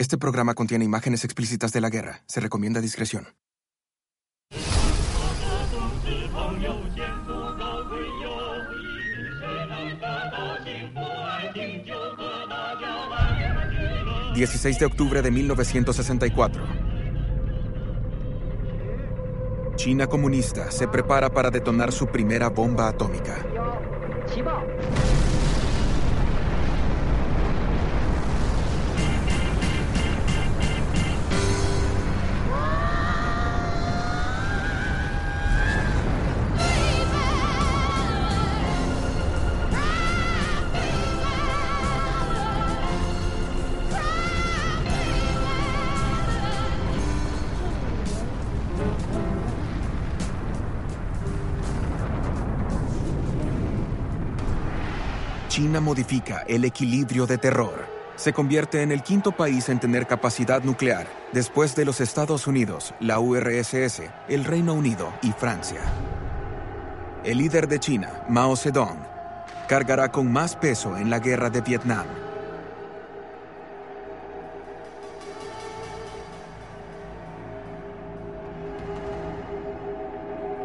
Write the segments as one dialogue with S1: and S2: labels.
S1: Este programa contiene imágenes explícitas de la guerra. Se recomienda discreción. ...16 de octubre de 1964... China comunista se prepara para detonar su primera bomba atómica. Modifica el equilibrio de terror. Se convierte en el quinto país en tener capacidad nuclear, después de los Estados Unidos, la URSS, el Reino Unido y Francia. El líder de China, Mao Zedong, cargará con más peso en la guerra de Vietnam.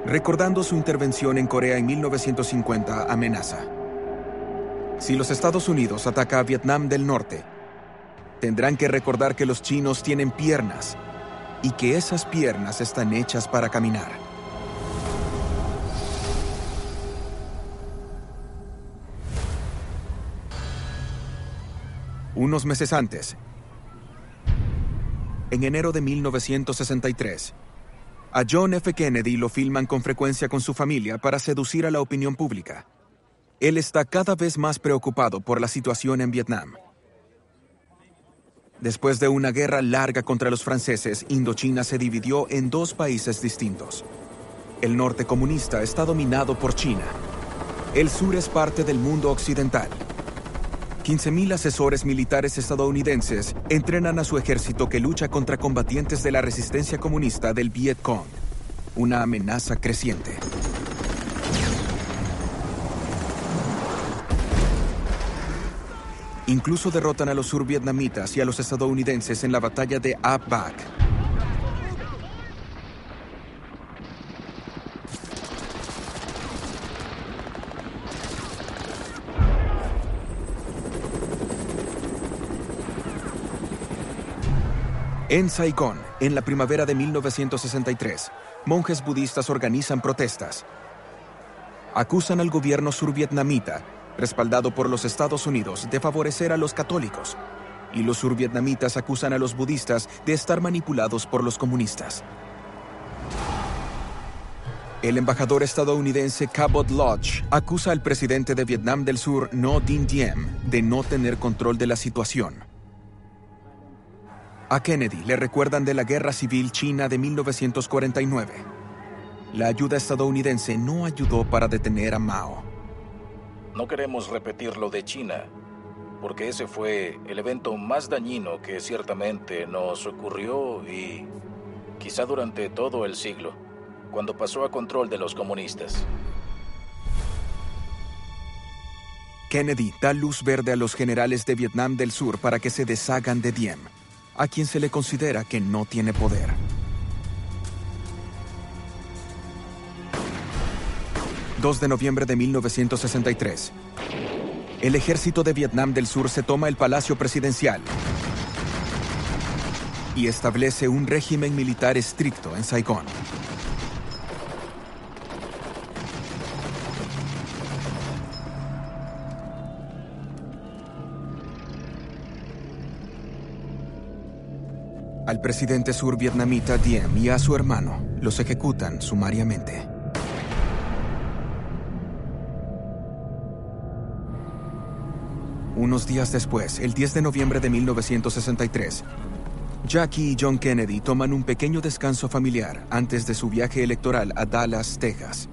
S1: Recordando su intervención en Corea en 1950, amenaza. Si los Estados Unidos atacan a Vietnam del Norte, tendrán que recordar que los chinos tienen piernas y que esas piernas están hechas para caminar. Unos meses antes, en enero de 1963, a John F. Kennedy lo filman con frecuencia con su familia para seducir a la opinión pública. Él está cada vez más preocupado por la situación en Vietnam. Después de una guerra larga contra los franceses, Indochina se dividió en dos países distintos. El norte comunista está dominado por China. El sur es parte del mundo occidental. 15.000 asesores militares estadounidenses entrenan a su ejército que lucha contra combatientes de la resistencia comunista del Viet Cong, una amenaza creciente. Incluso derrotan a los survietnamitas y a los estadounidenses en la batalla de Ap Bac. En Saigón, en la primavera de 1963, monjes budistas organizan protestas. Acusan al gobierno survietnamita respaldado por los Estados Unidos, de favorecer a los católicos, y los survietnamitas acusan a los budistas de estar manipulados por los comunistas. El embajador estadounidense Cabot Lodge acusa al presidente de Vietnam del Sur, No Dinh Diem, de no tener control de la situación. A Kennedy le recuerdan de la Guerra Civil China de 1949. La ayuda estadounidense no ayudó para detener a Mao.
S2: No queremos repetir lo de China, porque ese fue el evento más dañino que ciertamente nos ocurrió y quizá durante todo el siglo, cuando pasó a control de los comunistas.
S1: Kennedy da luz verde a los generales de Vietnam del Sur para que se deshagan de Diem, a quien se le considera que no tiene poder. 2 de noviembre de 1963. El ejército de Vietnam del Sur se toma el Palacio Presidencial y establece un régimen militar estricto en Saigón. Al presidente survietnamita Diem y a su hermano los ejecutan sumariamente. Unos días después, el 10 de noviembre de 1963, Jackie y John Kennedy toman un pequeño descanso familiar antes de su viaje electoral a Dallas, Texas.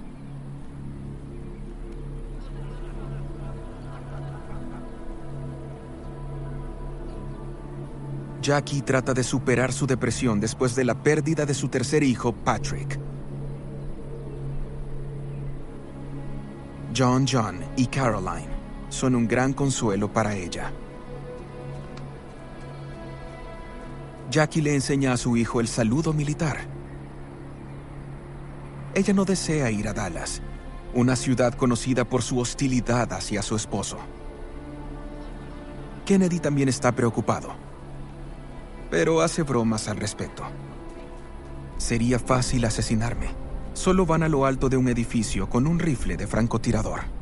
S1: Jackie trata de superar su depresión después de la pérdida de su tercer hijo, Patrick. John, John y Caroline son un gran consuelo para ella. Jackie le enseña a su hijo el saludo militar. Ella no desea ir a Dallas, una ciudad conocida por su hostilidad hacia su esposo. Kennedy también está preocupado, pero hace bromas al respecto. Sería fácil asesinarme. Solo van a lo alto de un edificio con un rifle de francotirador.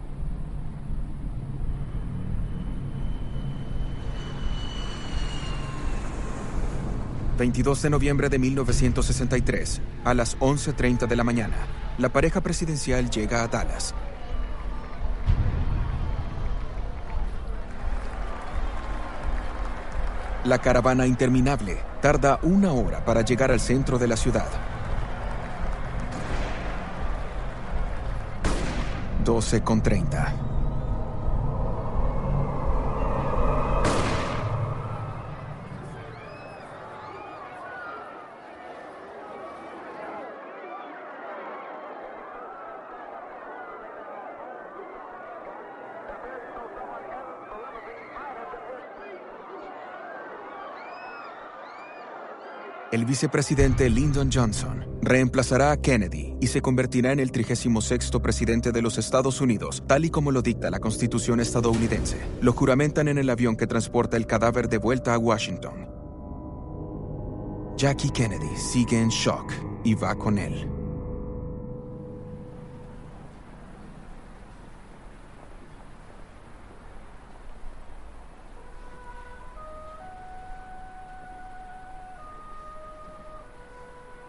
S1: 22 de noviembre de 1963, a las 11.30 de la mañana, la pareja presidencial llega a Dallas. La caravana interminable tarda una hora para llegar al centro de la ciudad. 12 El vicepresidente Lyndon Johnson reemplazará a Kennedy y se convertirá en el 36 presidente de los Estados Unidos, tal y como lo dicta la Constitución estadounidense. Lo juramentan en el avión que transporta el cadáver de vuelta a Washington. Jackie Kennedy sigue en shock y va con él.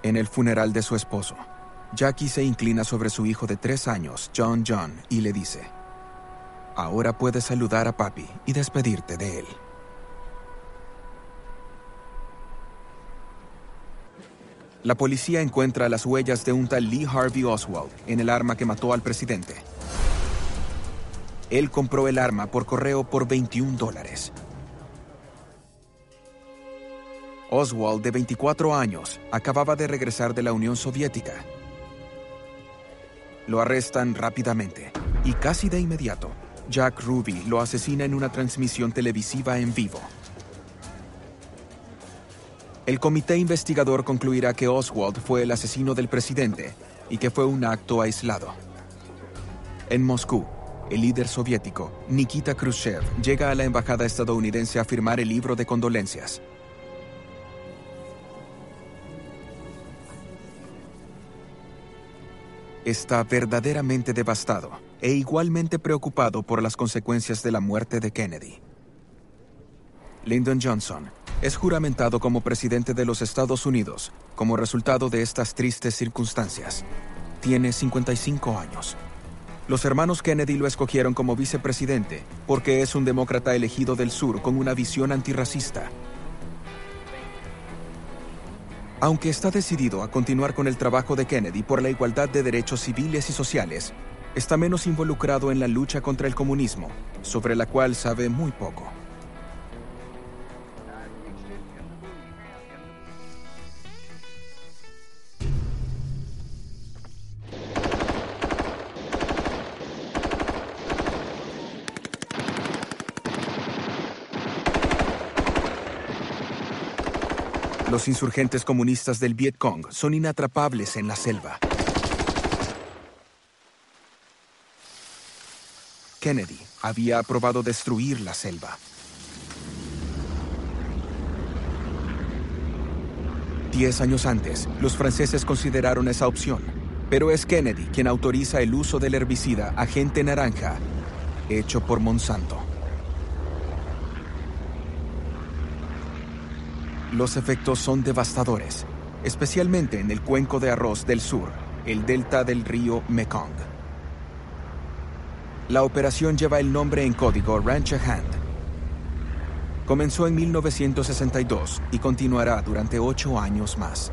S1: En el funeral de su esposo, Jackie se inclina sobre su hijo de tres años, John John, y le dice, Ahora puedes saludar a papi y despedirte de él. La policía encuentra las huellas de un tal Lee Harvey Oswald en el arma que mató al presidente. Él compró el arma por correo por 21 dólares. Oswald, de 24 años, acababa de regresar de la Unión Soviética. Lo arrestan rápidamente y casi de inmediato, Jack Ruby lo asesina en una transmisión televisiva en vivo. El comité investigador concluirá que Oswald fue el asesino del presidente y que fue un acto aislado. En Moscú, el líder soviético, Nikita Khrushchev, llega a la embajada estadounidense a firmar el libro de condolencias. Está verdaderamente devastado e igualmente preocupado por las consecuencias de la muerte de Kennedy. Lyndon Johnson es juramentado como presidente de los Estados Unidos como resultado de estas tristes circunstancias. Tiene 55 años. Los hermanos Kennedy lo escogieron como vicepresidente porque es un demócrata elegido del sur con una visión antirracista aunque está decidido a continuar con el trabajo de Kennedy por la igualdad de derechos civiles y sociales, está menos involucrado en la lucha contra el comunismo, sobre la cual sabe muy poco. Los insurgentes comunistas del Vietcong son inatrapables en la selva. Kennedy había aprobado destruir la selva. Diez años antes, los franceses consideraron esa opción, pero es Kennedy quien autoriza el uso del herbicida agente naranja, hecho por Monsanto. Los efectos son devastadores, especialmente en el cuenco de arroz del sur, el delta del río Mekong. La operación lleva el nombre en código Ranch Hand. Comenzó en 1962 y continuará durante ocho años más.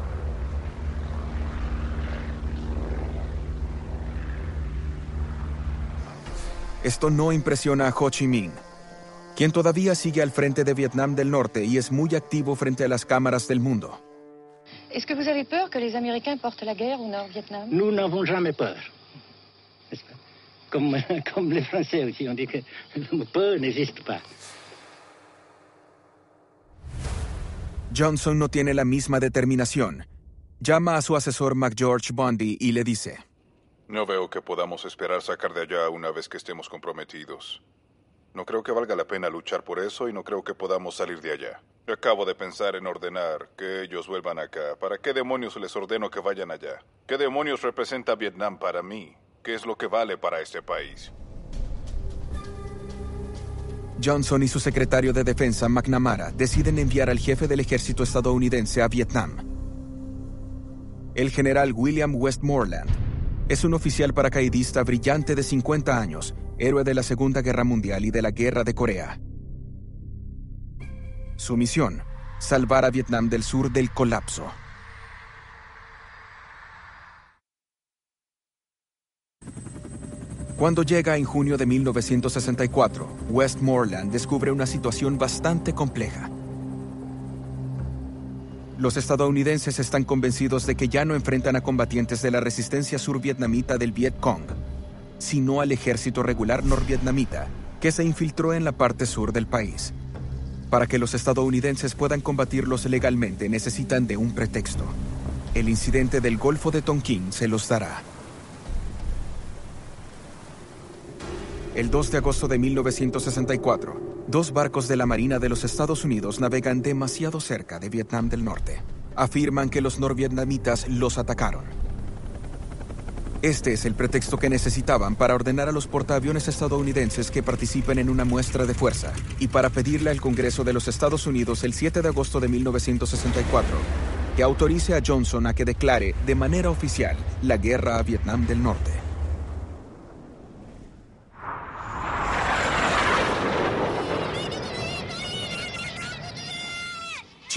S1: Esto no impresiona a Ho Chi Minh, quien todavía sigue al frente de Vietnam del Norte y es muy activo frente a las cámaras del mundo.
S3: ¿Es que vous avez peur que les Américains portent la guerre au Nord-Vietnam
S4: Nous n'avons jamais peur. Comme, comme les Français aussi, on dit que peur n'existe pas.
S1: Johnson no tiene la misma determinación. Llama a su asesor McGeorge Bundy y le dice,
S5: No veo que podamos esperar sacar de allá una vez que estemos comprometidos. No creo que valga la pena luchar por eso y no creo que podamos salir de allá. Acabo de pensar en ordenar que ellos vuelvan acá. ¿Para qué demonios les ordeno que vayan allá? ¿Qué demonios representa Vietnam para mí? ¿Qué es lo que vale para este país?
S1: Johnson y su secretario de Defensa, McNamara, deciden enviar al jefe del ejército estadounidense a Vietnam. El general William Westmoreland es un oficial paracaidista brillante de 50 años, héroe de la Segunda Guerra Mundial y de la Guerra de Corea. Su misión, salvar a Vietnam del Sur del colapso. Cuando llega en junio de 1964, Westmoreland descubre una situación bastante compleja. Los estadounidenses están convencidos de que ya no enfrentan a combatientes de la resistencia survietnamita del Viet Cong, sino al ejército regular norvietnamita que se infiltró en la parte sur del país. Para que los estadounidenses puedan combatirlos legalmente necesitan de un pretexto. El incidente del Golfo de Tonkin se los dará. El 2 de agosto de 1964, dos barcos de la Marina de los Estados Unidos navegan demasiado cerca de Vietnam del Norte. Afirman que los norvietnamitas los atacaron. Este es el pretexto que necesitaban para ordenar a los portaaviones estadounidenses que participen en una muestra de fuerza y para pedirle al Congreso de los Estados Unidos el 7 de agosto de 1964 que autorice a Johnson a que declare de manera oficial la guerra a Vietnam del Norte.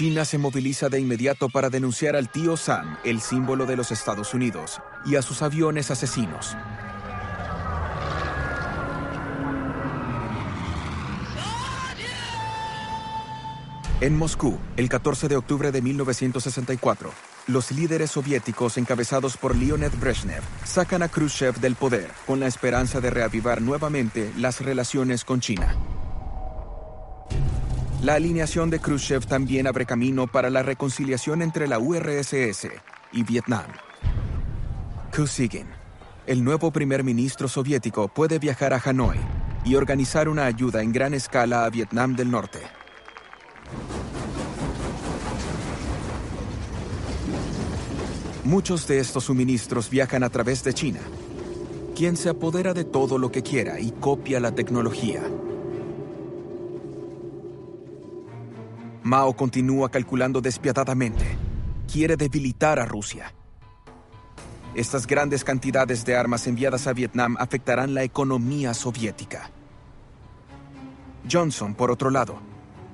S1: China se moviliza de inmediato para denunciar al tío Sam, el símbolo de los Estados Unidos, y a sus aviones asesinos. En Moscú, el 14 de octubre de 1964, los líderes soviéticos encabezados por Leonid Brezhnev sacan a Khrushchev del poder con la esperanza de reavivar nuevamente las relaciones con China. La alineación de Khrushchev también abre camino para la reconciliación entre la URSS y Vietnam. Kosygin, el nuevo primer ministro soviético, puede viajar a Hanoi y organizar una ayuda en gran escala a Vietnam del Norte. Muchos de estos suministros viajan a través de China, quien se apodera de todo lo que quiera y copia la tecnología. Mao continúa calculando despiadadamente. Quiere debilitar a Rusia. Estas grandes cantidades de armas enviadas a Vietnam afectarán la economía soviética. Johnson, por otro lado,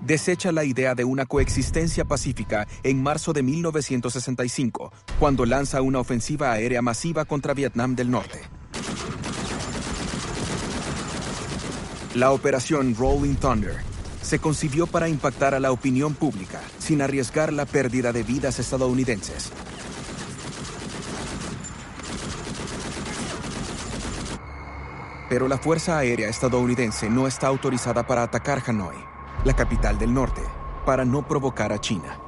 S1: desecha la idea de una coexistencia pacífica en marzo de 1965, cuando lanza una ofensiva aérea masiva contra Vietnam del Norte. La operación Rolling Thunder se concibió para impactar a la opinión pública sin arriesgar la pérdida de vidas estadounidenses. Pero la Fuerza Aérea estadounidense no está autorizada para atacar Hanoi, la capital del norte, para no provocar a China.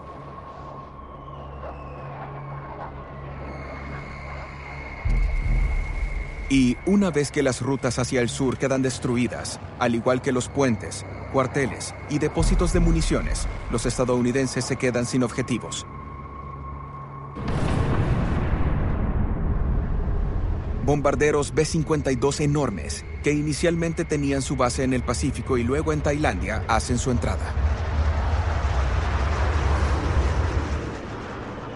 S1: Y una vez que las rutas hacia el sur quedan destruidas, al igual que los puentes, cuarteles y depósitos de municiones, los estadounidenses se quedan sin objetivos. Bombarderos B-52 enormes, que inicialmente tenían su base en el Pacífico y luego en Tailandia, hacen su entrada.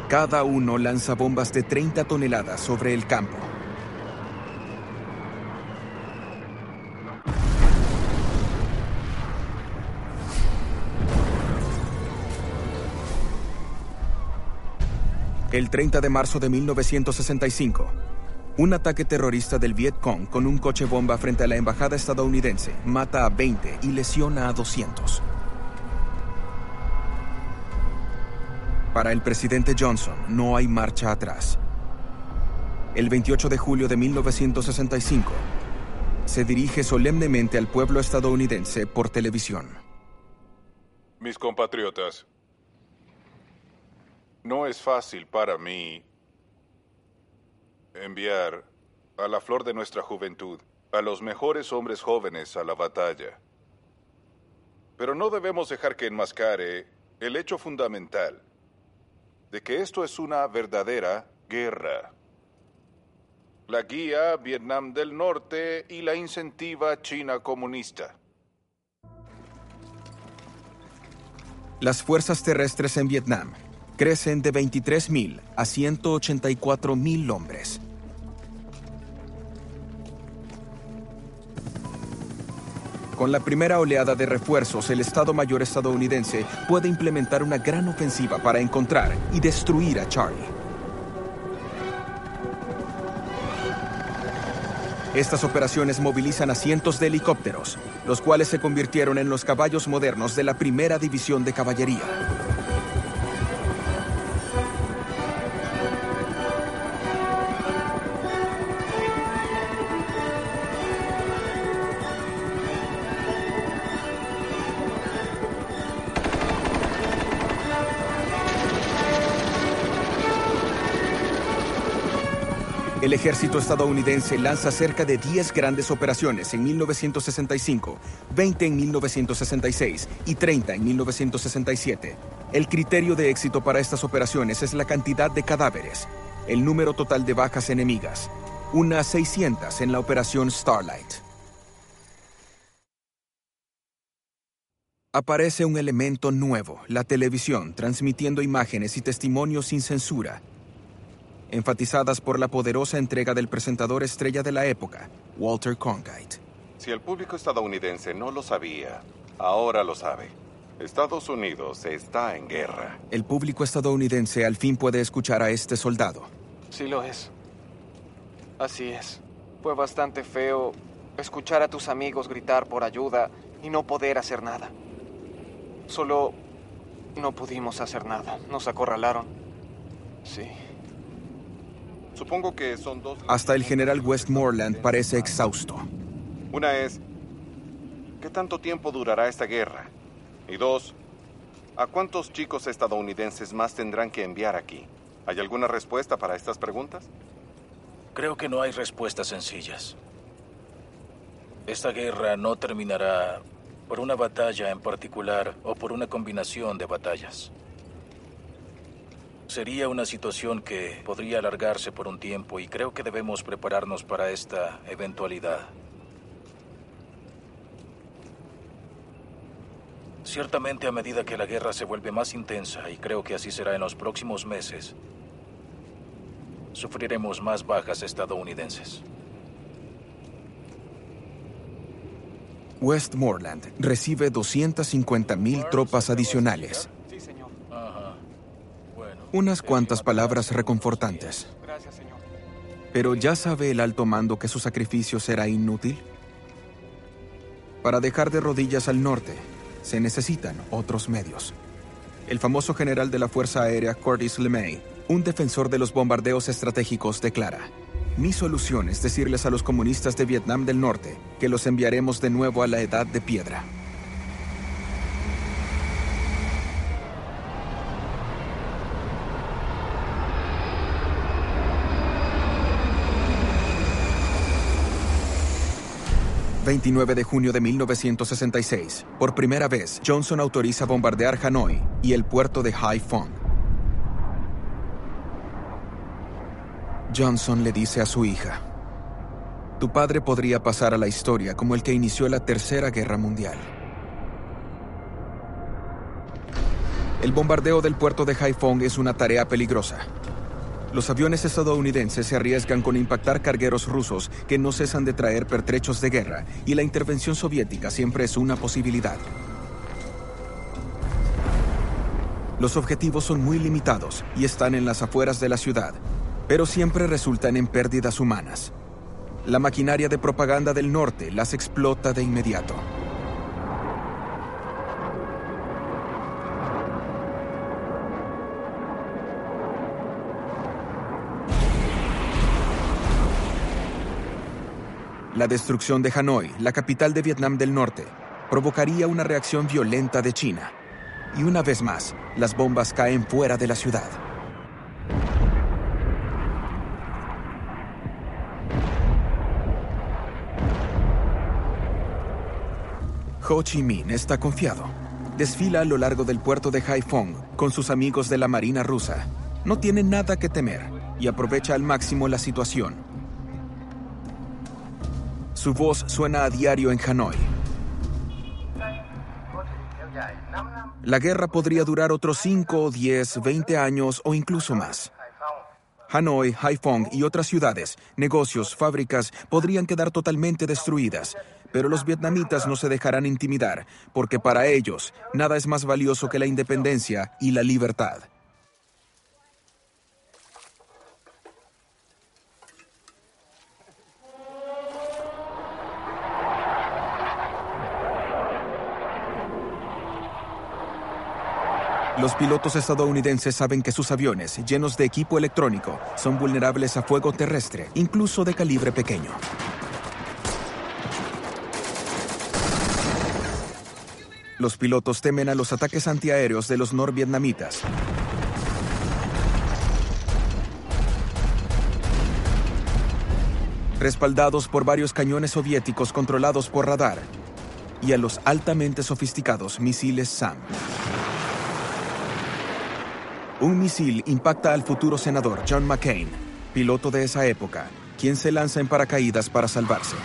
S1: Cada uno lanza bombas de 30 toneladas sobre el campo. El 30 de marzo de 1965, un ataque terrorista del Viet Cong con un coche bomba frente a la embajada estadounidense mata a 20 y lesiona a 200. Para el presidente Johnson no hay marcha atrás. El 28 de julio de 1965, se dirige solemnemente al pueblo estadounidense por televisión.
S5: Mis compatriotas, No es fácil para mí enviar a la flor de nuestra juventud, a los mejores hombres jóvenes a la batalla. Pero no debemos dejar que enmascare el hecho fundamental de que esto es una verdadera guerra. La guía Vietnam del Norte y la incentiva China comunista.
S1: Las fuerzas terrestres en Vietnam crecen de 23.000 a 184.000 hombres. Con la primera oleada de refuerzos, el Estado Mayor estadounidense puede implementar una gran ofensiva para encontrar y destruir a Charlie. Estas operaciones movilizan a cientos de helicópteros, los cuales se convirtieron en los caballos modernos de la primera división de caballería. El ejército estadounidense lanza cerca de 10 grandes operaciones en 1965, 20 en 1966 y 30 en 1967. El criterio de éxito para estas operaciones es la cantidad de cadáveres, el número total de bajas enemigas, unas 600 en la operación Starlight. Aparece un elemento nuevo, la televisión, transmitiendo imágenes y testimonios sin censura enfatizadas por la poderosa entrega del presentador estrella de la época, Walter Cronkite.
S6: Si el público estadounidense no lo sabía, ahora lo sabe. Estados Unidos está en guerra.
S1: El público estadounidense al fin puede escuchar a este soldado.
S7: Sí lo es. Así es. Fue bastante feo escuchar a tus amigos gritar por ayuda y no poder hacer nada. Solo no pudimos hacer nada. Nos acorralaron. Sí.
S6: Supongo que son dos...
S1: Hasta el general Westmoreland parece exhausto.
S6: Una es, ¿qué tanto tiempo durará esta guerra? Y dos, ¿a cuántos chicos estadounidenses más tendrán que enviar aquí? ¿Hay alguna respuesta para estas preguntas?
S2: Creo que no hay respuestas sencillas. Esta guerra no terminará por una batalla en particular o por una combinación de batallas. Sería una situación que podría alargarse por un tiempo y creo que debemos prepararnos para esta eventualidad. Ciertamente a medida que la guerra se vuelve más intensa, y creo que así será en los próximos meses, sufriremos más bajas estadounidenses.
S1: Westmoreland recibe 250.000 tropas adicionales unas cuantas palabras reconfortantes. Pero ¿ya sabe el alto mando que su sacrificio será inútil? Para dejar de rodillas al norte, se necesitan otros medios. El famoso general de la Fuerza Aérea Curtis LeMay, un defensor de los bombardeos estratégicos, declara, mi solución es decirles a los comunistas de Vietnam del Norte que los enviaremos de nuevo a la edad de piedra. 29 de junio de 1966. Por primera vez, Johnson autoriza bombardear Hanoi y el puerto de Haiphong. Johnson le dice a su hija, Tu padre podría pasar a la historia como el que inició la Tercera Guerra Mundial. El bombardeo del puerto de Haiphong es una tarea peligrosa. Los aviones estadounidenses se arriesgan con impactar cargueros rusos que no cesan de traer pertrechos de guerra y la intervención soviética siempre es una posibilidad. Los objetivos son muy limitados y están en las afueras de la ciudad, pero siempre resultan en pérdidas humanas. La maquinaria de propaganda del norte las explota de inmediato. La destrucción de Hanoi, la capital de Vietnam del Norte, provocaría una reacción violenta de China. Y una vez más, las bombas caen fuera de la ciudad. Ho Chi Minh está confiado. Desfila a lo largo del puerto de Haiphong con sus amigos de la Marina rusa. No tiene nada que temer y aprovecha al máximo la situación su voz suena a diario en Hanoi. La guerra podría durar otros 5, 10, 20 años o incluso más. Hanoi, Haiphong y otras ciudades, negocios, fábricas podrían quedar totalmente destruidas, pero los vietnamitas no se dejarán intimidar, porque para ellos nada es más valioso que la independencia y la libertad. Los pilotos estadounidenses saben que sus aviones, llenos de equipo electrónico, son vulnerables a fuego terrestre, incluso de calibre pequeño. Los pilotos temen a los ataques antiaéreos de los norvietnamitas. Respaldados por varios cañones soviéticos controlados por radar y a los altamente sofisticados misiles SAM. Un misil impacta al futuro senador John McCain, piloto de esa época, quien se lanza en paracaídas para salvarse.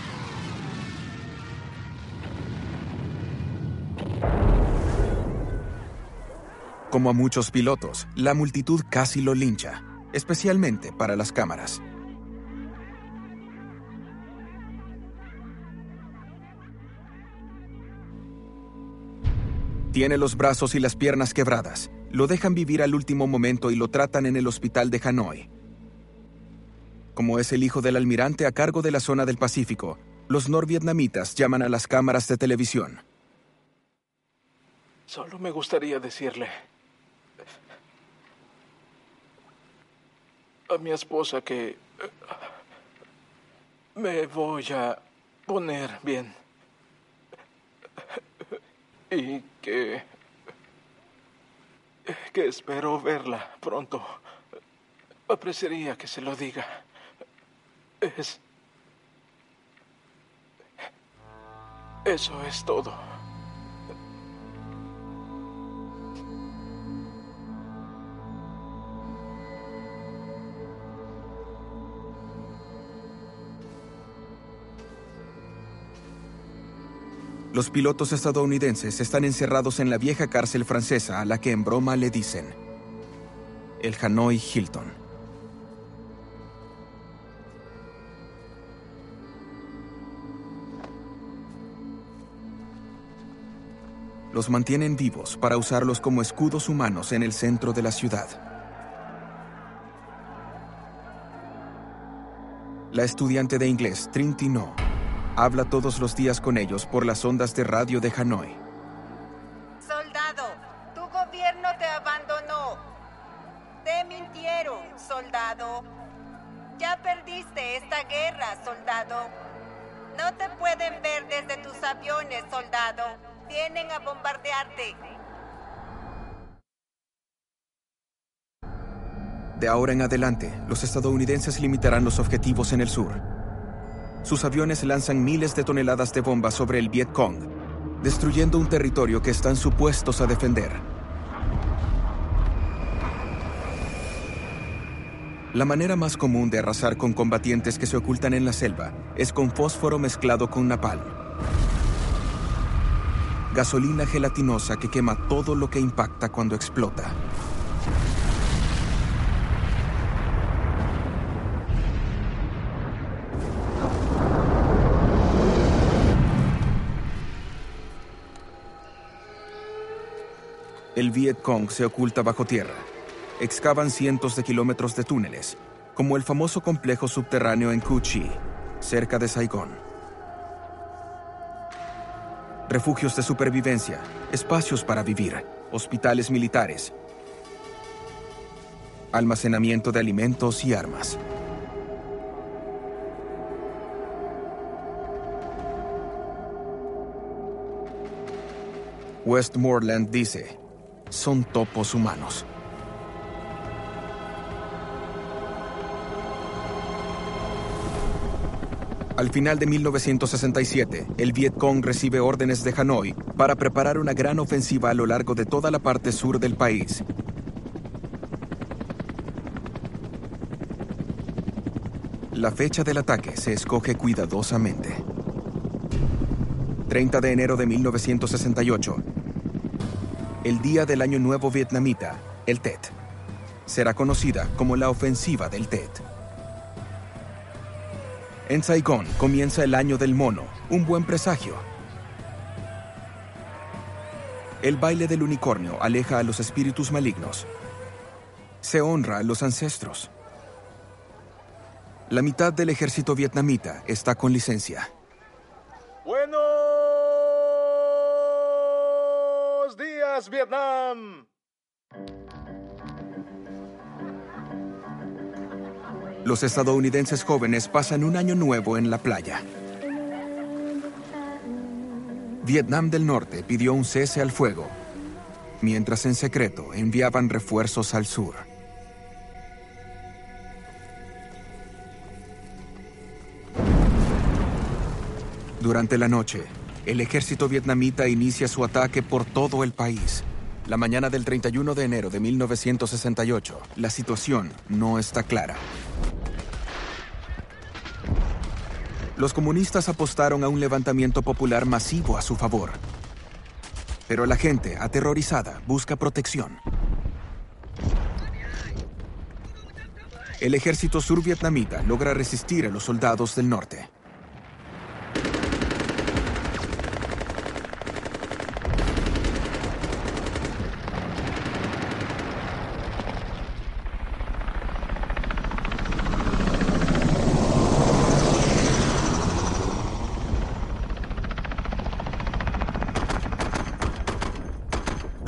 S1: Como a muchos pilotos, la multitud casi lo lincha, especialmente para las cámaras. Tiene los brazos y las piernas quebradas. Lo dejan vivir al último momento y lo tratan en el hospital de Hanoi. Como es el hijo del almirante a cargo de la zona del Pacífico, los norvietnamitas llaman a las cámaras de televisión.
S8: Solo me gustaría decirle a mi esposa que me voy a poner bien y que que espero verla pronto. Apreciaría que se lo diga. Es... Eso es todo.
S1: Los pilotos estadounidenses están encerrados en la vieja cárcel francesa a la que en broma le dicen el Hanoi Hilton. Los mantienen vivos para usarlos como escudos humanos en el centro de la ciudad. La estudiante de inglés Trinity No habla todos los días con ellos por las ondas de radio de Hanoi.
S9: Soldado, tu gobierno te abandonó. Te mintieron, soldado. Ya perdiste esta guerra, soldado. No te pueden ver desde tus aviones, soldado. Vienen a bombardearte.
S1: De ahora en adelante, los estadounidenses limitarán los objetivos en el sur sus aviones lanzan miles de toneladas de bombas sobre el Viet Cong, destruyendo un territorio que están supuestos a defender. La manera más común de arrasar con combatientes que se ocultan en la selva es con fósforo mezclado con napalm. Gasolina gelatinosa que quema todo lo que impacta cuando explota. El Viet Cong se oculta bajo tierra. Excavan cientos de kilómetros de túneles, como el famoso complejo subterráneo en Cu Chi, cerca de Saigón. Refugios de supervivencia, espacios para vivir, hospitales militares, almacenamiento de alimentos y armas. Westmoreland dice, son topos humanos. Al final de 1967, el Vietcong recibe órdenes de Hanoi para preparar una gran ofensiva a lo largo de toda la parte sur del país. La fecha del ataque se escoge cuidadosamente. 30 de enero de 1968, el día del Año Nuevo Vietnamita, el Tet. Será conocida como la Ofensiva del Tet. En Saigón comienza el Año del Mono, un buen presagio. El baile del unicornio aleja a los espíritus malignos. Se honra a los ancestros. La mitad del ejército vietnamita está con licencia.
S10: Vietnam.
S1: Los estadounidenses jóvenes pasan un año nuevo en la playa. Vietnam del Norte pidió un cese al fuego, mientras en secreto enviaban refuerzos al sur. Durante la noche, el ejército vietnamita inicia su ataque por todo el país. La mañana del 31 de enero de 1968, la situación no está clara. Los comunistas apostaron a un levantamiento popular masivo a su favor. Pero la gente, aterrorizada, busca protección. El ejército survietnamita logra resistir a los soldados del norte.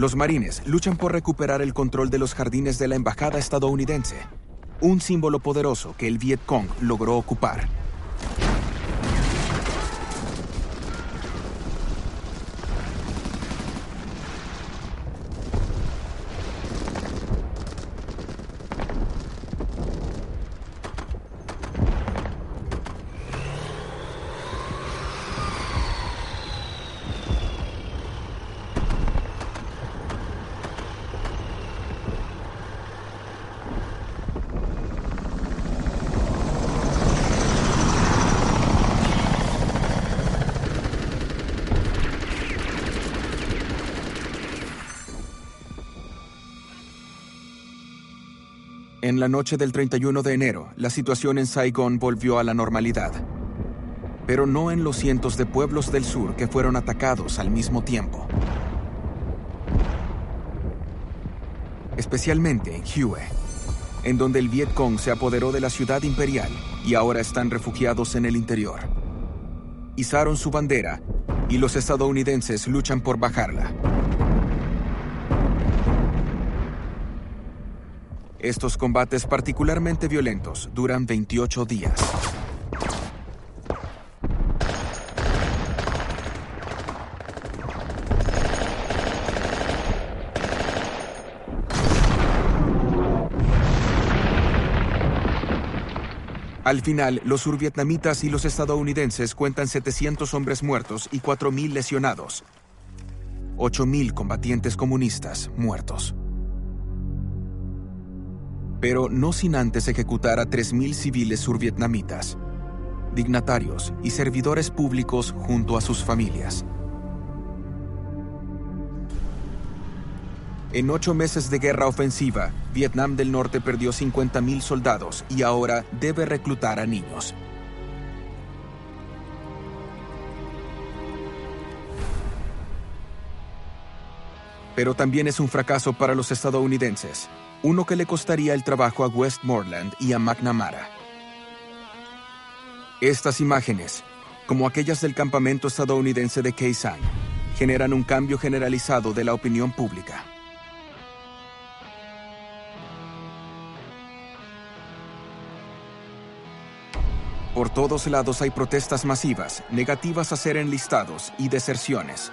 S1: Los marines luchan por recuperar el control de los jardines de la embajada estadounidense, un símbolo poderoso que el Viet Cong logró ocupar. En la noche del 31 de enero, la situación en Saigón volvió a la normalidad. Pero no en los cientos de pueblos del sur que fueron atacados al mismo tiempo. Especialmente en Hue, en donde el Viet Cong se apoderó de la ciudad imperial y ahora están refugiados en el interior. Izaron su bandera y los estadounidenses luchan por bajarla. Estos combates particularmente violentos duran 28 días. Al final, los survietnamitas y los estadounidenses cuentan 700 hombres muertos y 4.000 lesionados. 8.000 combatientes comunistas muertos pero no sin antes ejecutar a 3.000 civiles survietnamitas, dignatarios y servidores públicos junto a sus familias. En ocho meses de guerra ofensiva, Vietnam del Norte perdió 50.000 soldados y ahora debe reclutar a niños. Pero también es un fracaso para los estadounidenses, uno que le costaría el trabajo a Westmoreland y a McNamara. Estas imágenes, como aquellas del campamento estadounidense de Khe Sanh, generan un cambio generalizado de la opinión pública. Por todos lados hay protestas masivas, negativas a ser enlistados y deserciones.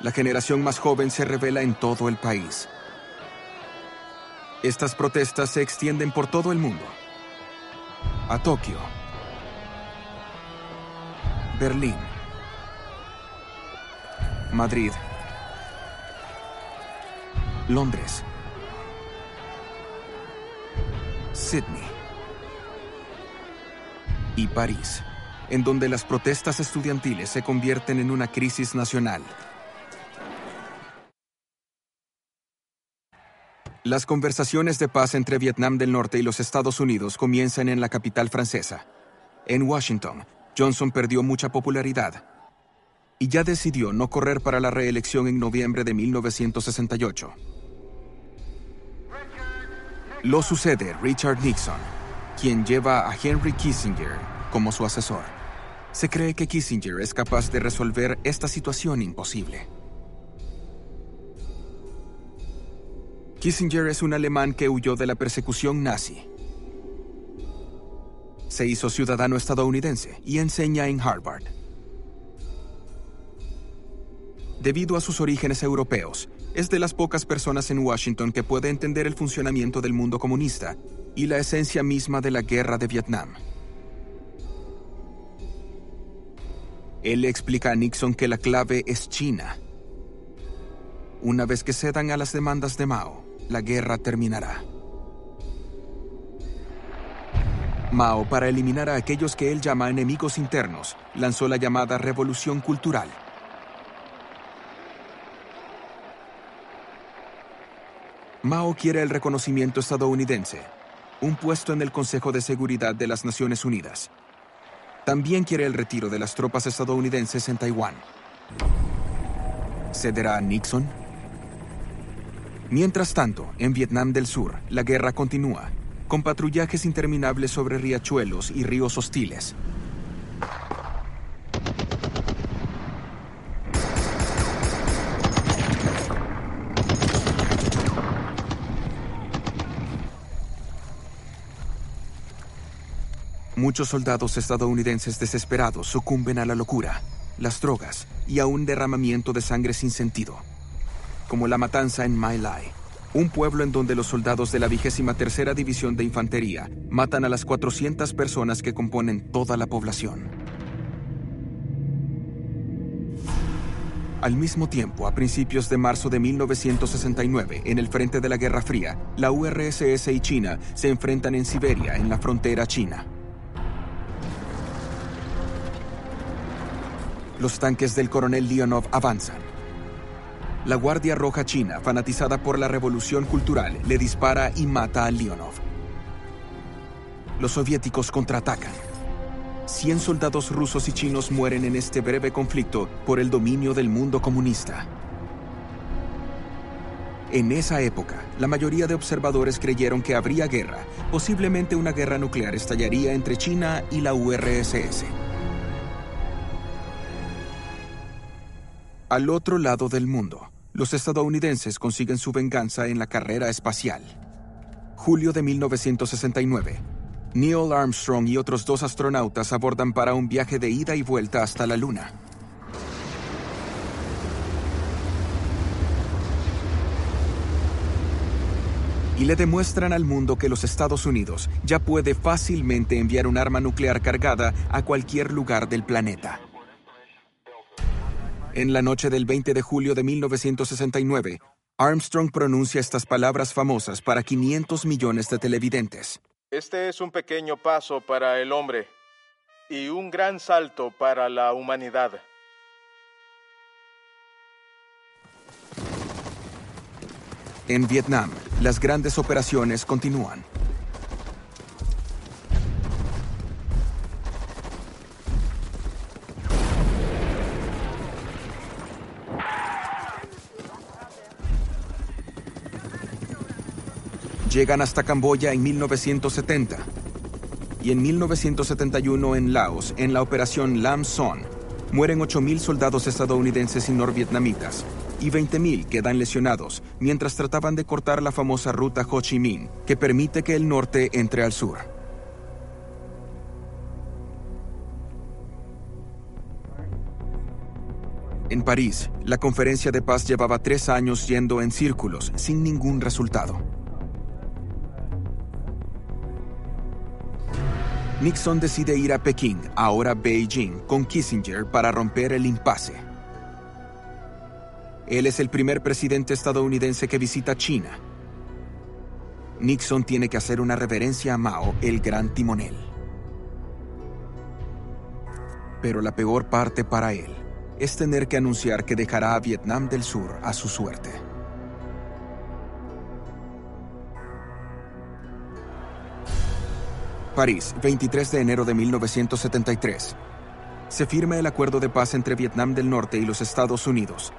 S1: La generación más joven se revela en todo el país. Estas protestas se extienden por todo el mundo. A Tokio. Berlín, Madrid, Londres, Sydney y París, en donde las protestas estudiantiles se convierten en una crisis nacional. Las conversaciones de paz entre Vietnam del Norte y los Estados Unidos comienzan en la capital francesa. En Washington, Johnson perdió mucha popularidad y ya decidió no correr para la reelección en noviembre de 1968. Lo sucede Richard Nixon, quien lleva a Henry Kissinger como su asesor. Se cree que Kissinger es capaz de resolver esta situación imposible. Kissinger es un alemán que huyó de la persecución nazi. Se hizo ciudadano estadounidense y enseña en Harvard. Debido a sus orígenes europeos, es de las pocas personas en Washington que puede entender el funcionamiento del mundo comunista y la esencia misma de la guerra de Vietnam. Él explica a Nixon que la clave es China. Una vez que cedan a las demandas de Mao, la guerra terminará. Mao, para eliminar a aquellos que él llama enemigos internos, lanzó la llamada Revolución Cultural. Mao quiere el reconocimiento estadounidense, un puesto en el Consejo de Seguridad de las Naciones Unidas. También quiere el retiro de las tropas estadounidenses en Taiwán. ¿Cederá a Nixon? Mientras tanto, en Vietnam del Sur, la guerra continúa, con patrullajes interminables sobre riachuelos y ríos hostiles. Muchos soldados estadounidenses desesperados sucumben a la locura, las drogas y a un derramamiento de sangre sin sentido como la matanza en My Lai, un pueblo en donde los soldados de la vigésima tercera división de infantería matan a las 400 personas que componen toda la población. Al mismo tiempo, a principios de marzo de 1969, en el frente de la Guerra Fría, la URSS y China se enfrentan en Siberia, en la frontera china. Los tanques del coronel Leonov avanzan la Guardia Roja China, fanatizada por la revolución cultural, le dispara y mata a Leonov. Los soviéticos contraatacan. Cien soldados rusos y chinos mueren en este breve conflicto por el dominio del mundo comunista. En esa época, la mayoría de observadores creyeron que habría guerra, posiblemente una guerra nuclear estallaría entre China y la URSS. Al otro lado del mundo, los estadounidenses consiguen su venganza en la carrera espacial. Julio de 1969. Neil Armstrong y otros dos astronautas abordan para un viaje de ida y vuelta hasta la Luna. Y le demuestran al mundo que los Estados Unidos ya puede fácilmente enviar un arma nuclear cargada a cualquier lugar del planeta. En la noche del 20 de julio de 1969, Armstrong pronuncia estas palabras famosas para 500 millones de televidentes.
S10: Este es un pequeño paso para el hombre y un gran salto para la humanidad.
S1: En Vietnam, las grandes operaciones continúan. Llegan hasta Camboya en 1970 y en 1971 en Laos, en la operación Lam Son, mueren 8.000 soldados estadounidenses y norvietnamitas y 20.000 quedan lesionados mientras trataban de cortar la famosa ruta Ho Chi Minh, que permite que el norte entre al sur. En París, la conferencia de paz llevaba tres años yendo en círculos sin ningún resultado. Nixon decide ir a Pekín, ahora Beijing, con Kissinger para romper el impasse. Él es el primer presidente estadounidense que visita China. Nixon tiene que hacer una reverencia a Mao, el gran timonel. Pero la peor parte para él es tener que anunciar que dejará a Vietnam del Sur a su suerte. París, 23 de enero de 1973. Se firma el acuerdo de paz entre Vietnam del Norte y los Estados Unidos.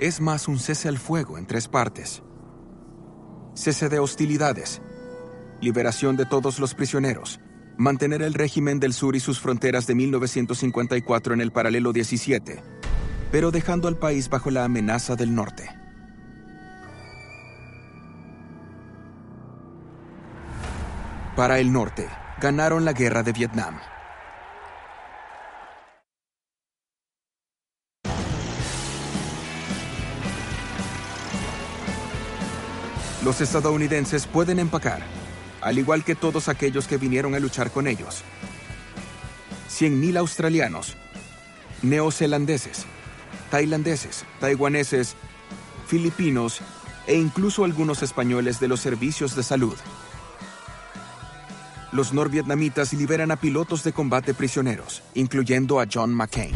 S1: Es más un cese al fuego en tres partes. Cese de hostilidades, liberación de todos los prisioneros, mantener el régimen del sur y sus fronteras de 1954 en el paralelo 17, pero dejando al país bajo la amenaza del norte. Para el norte, ganaron la guerra de Vietnam. Los estadounidenses pueden empacar, al igual que todos aquellos que vinieron a luchar con ellos. 100.000 australianos, neozelandeses, tailandeses, taiwaneses, filipinos e incluso algunos españoles de los servicios de salud. Los norvietnamitas liberan a pilotos de combate prisioneros, incluyendo a John McCain.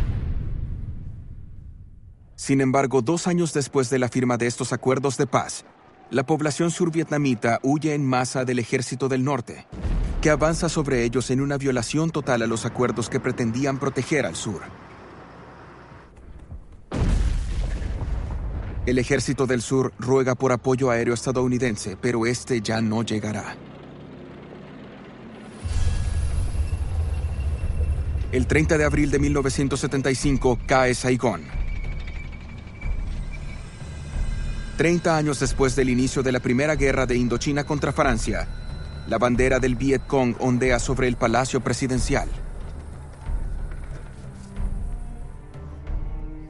S1: Sin embargo, dos años después de la firma de estos acuerdos de paz, la población survietnamita huye en masa del ejército del norte, que avanza sobre ellos en una violación total a los acuerdos que pretendían proteger al sur. El ejército del sur ruega por apoyo aéreo estadounidense, pero este ya no llegará. El 30 de abril de 1975 cae Saigón. 30 años después del inicio de la Primera Guerra de Indochina contra Francia, la bandera del Viet Cong ondea sobre el Palacio Presidencial.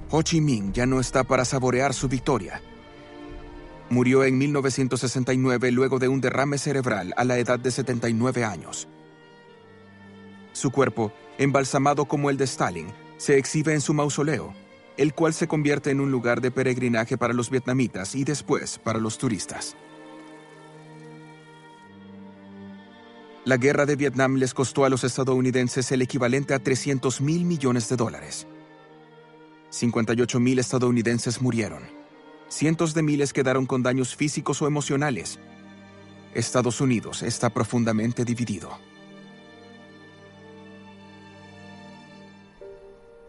S1: Ho Chi Minh ya no está para saborear su victoria. Murió en 1969 luego de un derrame cerebral a la edad de 79 años. Su cuerpo, embalsamado como el de Stalin, se exhibe en su mausoleo, el cual se convierte en un lugar de peregrinaje para los vietnamitas y después para los turistas. La guerra de Vietnam les costó a los estadounidenses el equivalente a 300 mil millones de dólares. 58 mil estadounidenses murieron. Cientos de miles quedaron con daños físicos o emocionales. Estados Unidos está profundamente dividido.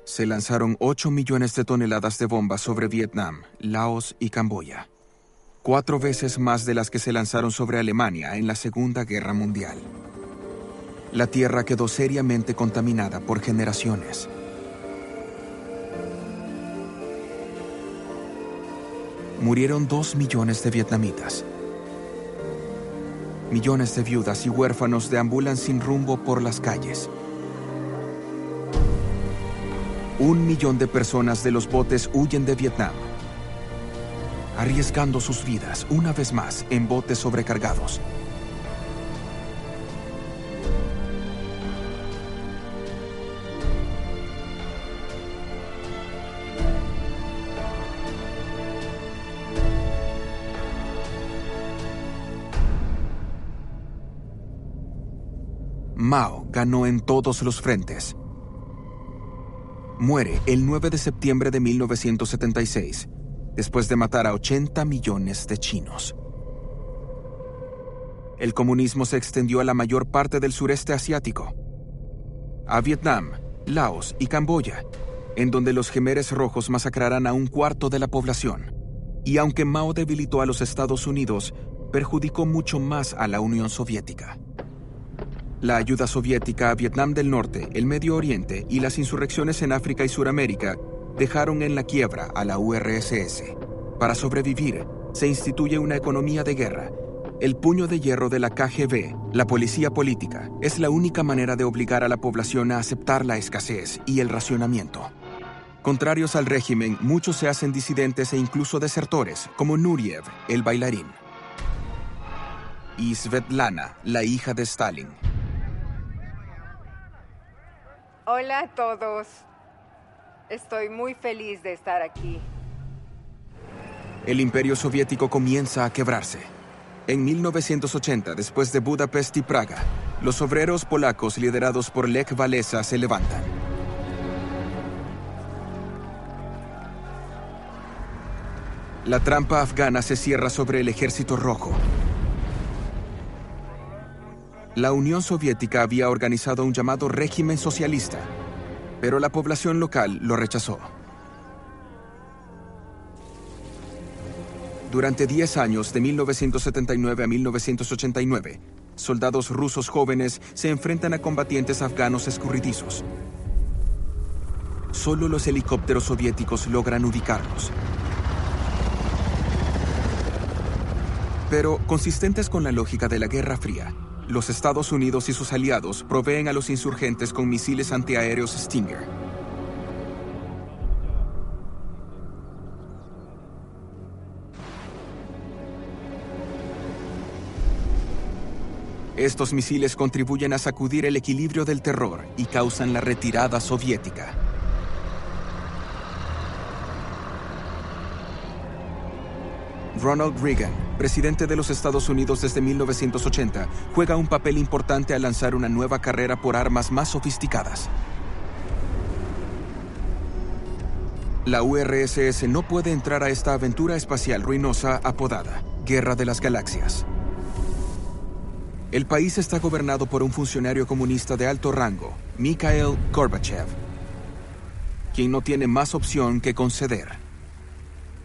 S1: Se lanzaron 8 millones de toneladas de bombas sobre Vietnam, Laos y Camboya, cuatro veces más de las que se lanzaron sobre Alemania en la Segunda Guerra Mundial. La tierra quedó seriamente contaminada por generaciones. Murieron dos millones de vietnamitas. Millones de viudas y huérfanos deambulan sin rumbo por las calles. Un millón de personas de los botes huyen de Vietnam, arriesgando sus vidas una vez más en botes sobrecargados. Mao ganó en todos los frentes muere el 9 de septiembre de 1976, después de matar a 80 millones de chinos. El comunismo se extendió a la mayor parte del sureste asiático, a Vietnam, Laos y Camboya, en donde los gemeres rojos masacrarán a un cuarto de la población. Y aunque Mao debilitó a los Estados Unidos, perjudicó mucho más a la Unión Soviética. La ayuda soviética a Vietnam del Norte, el Medio Oriente y las insurrecciones en África y Sudamérica dejaron en la quiebra a la URSS. Para sobrevivir, se instituye una economía de guerra. El puño de hierro de la KGB, la policía política, es la única manera de obligar a la población a aceptar la escasez y el racionamiento. Contrarios al régimen, muchos se hacen disidentes e incluso desertores, como Nuriev, el bailarín. y Svetlana, la hija de Stalin.
S11: Hola a todos. Estoy muy feliz de estar aquí.
S1: El imperio soviético comienza a quebrarse. En 1980, después de Budapest y Praga, los obreros polacos liderados por Lech Walesa se levantan. La trampa afgana se cierra sobre el ejército rojo. La Unión Soviética había organizado un llamado régimen socialista, pero la población local lo rechazó. Durante 10 años, de 1979 a 1989, soldados rusos jóvenes se enfrentan a combatientes afganos escurridizos. Solo los helicópteros soviéticos logran ubicarlos. Pero, consistentes con la lógica de la Guerra Fría, los Estados Unidos y sus aliados proveen a los insurgentes con misiles antiaéreos Stinger. Estos misiles contribuyen a sacudir el equilibrio del terror y causan la retirada soviética. Ronald Reagan, presidente de los Estados Unidos desde 1980, juega un papel importante al lanzar una nueva carrera por armas más sofisticadas. La URSS no puede entrar a esta aventura espacial ruinosa apodada Guerra de las Galaxias. El país está gobernado por un funcionario comunista de alto rango, Mikhail Gorbachev, quien no tiene más opción que conceder.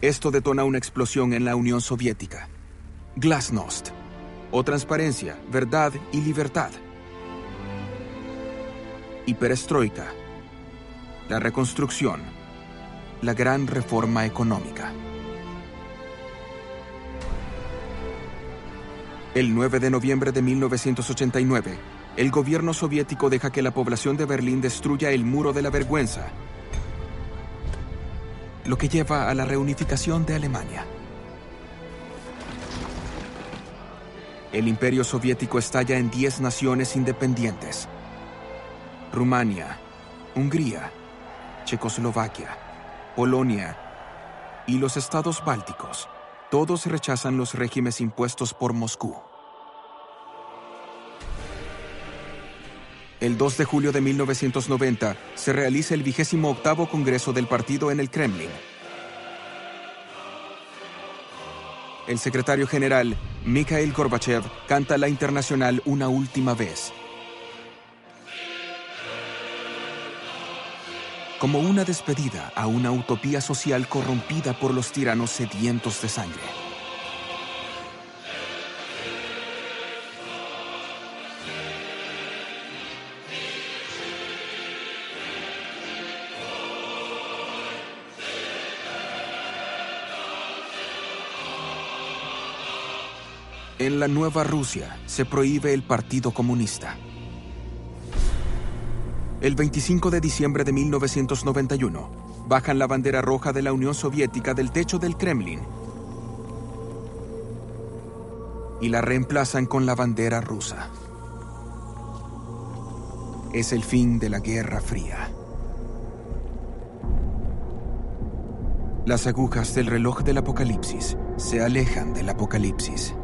S1: Esto detona una explosión en la Unión Soviética. Glasnost. O transparencia, verdad y libertad. Y perestroika. La reconstrucción. La gran reforma económica. El 9 de noviembre de 1989, el gobierno soviético deja que la población de Berlín destruya el muro de la vergüenza, lo que lleva a la reunificación de Alemania. El imperio soviético estalla en 10 naciones independientes. Rumania, Hungría, Checoslovaquia, Polonia y los estados bálticos. Todos rechazan los regímenes impuestos por Moscú. El 2 de julio de 1990 se realiza el vigésimo octavo Congreso del Partido en el Kremlin. El secretario general, Mikhail Gorbachev, canta la internacional una última vez. Como una despedida a una utopía social corrompida por los tiranos sedientos de sangre. En la nueva Rusia se prohíbe el Partido Comunista. El 25 de diciembre de 1991, bajan la bandera roja de la Unión Soviética del techo del Kremlin y la reemplazan con la bandera rusa. Es el fin de la Guerra Fría. Las agujas del reloj del apocalipsis se alejan del apocalipsis.